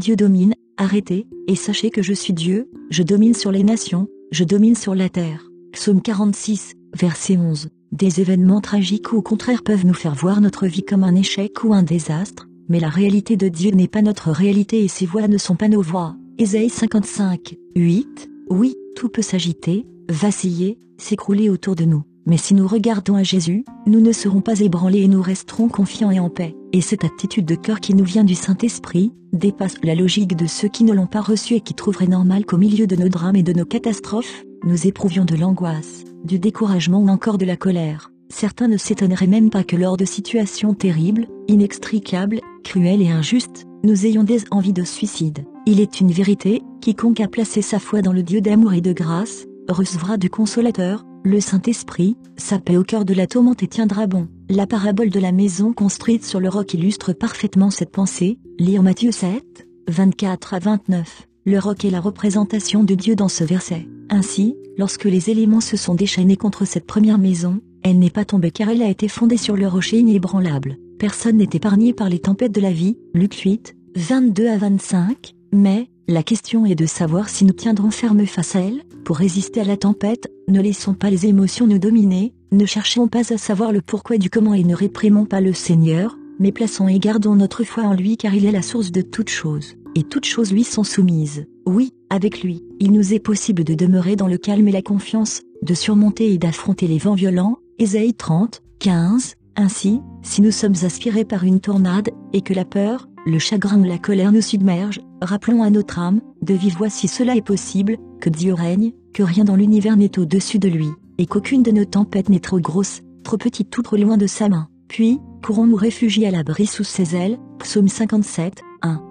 Dieu domine, arrêtez, et sachez que je suis Dieu, je domine sur les nations, je domine sur la terre. Psaume 46, verset 11. Des événements tragiques ou au contraire peuvent nous faire voir notre vie comme un échec ou un désastre, mais la réalité de Dieu n'est pas notre réalité et ses voix ne sont pas nos voix. Ésaïe 55, 8. Oui, tout peut s'agiter, vaciller, s'écrouler autour de nous. Mais si nous regardons à Jésus, nous ne serons pas ébranlés et nous resterons confiants et en paix. Et cette attitude de cœur qui nous vient du Saint-Esprit, dépasse la logique de ceux qui ne l'ont pas reçu et qui trouveraient normal qu'au milieu de nos drames et de nos catastrophes, nous éprouvions de l'angoisse, du découragement ou encore de la colère. Certains ne s'étonneraient même pas que lors de situations terribles, inextricables, cruelles et injustes, nous ayons des envies de suicide. Il est une vérité, quiconque a placé sa foi dans le Dieu d'amour et de grâce, recevra du consolateur, le Saint-Esprit, sa paix au cœur de la tourmente et tiendra bon. La parabole de la maison construite sur le roc illustre parfaitement cette pensée, lire Matthieu 7, 24 à 29. Le roc est la représentation de Dieu dans ce verset. Ainsi, lorsque les éléments se sont déchaînés contre cette première maison, elle n'est pas tombée car elle a été fondée sur le rocher inébranlable. Personne n'est épargné par les tempêtes de la vie, Luc 8, 22 à 25, mais, la question est de savoir si nous tiendrons ferme face à elle, pour résister à la tempête, ne laissons pas les émotions nous dominer, ne cherchons pas à savoir le pourquoi du comment et ne réprimons pas le Seigneur, mais plaçons et gardons notre foi en lui car il est la source de toutes choses, et toutes choses lui sont soumises. Oui, avec lui, il nous est possible de demeurer dans le calme et la confiance, de surmonter et d'affronter les vents violents. Ésaïe 30, 15. Ainsi, si nous sommes aspirés par une tornade, et que la peur, le chagrin ou la colère nous submergent, rappelons à notre âme, de vive voix si cela est possible, que Dieu règne, que rien dans l'univers n'est au-dessus de lui, et qu'aucune de nos tempêtes n'est trop grosse, trop petite ou trop loin de sa main. Puis, pourrons nous réfugier à l'abri sous ses ailes, psaume 57, 1.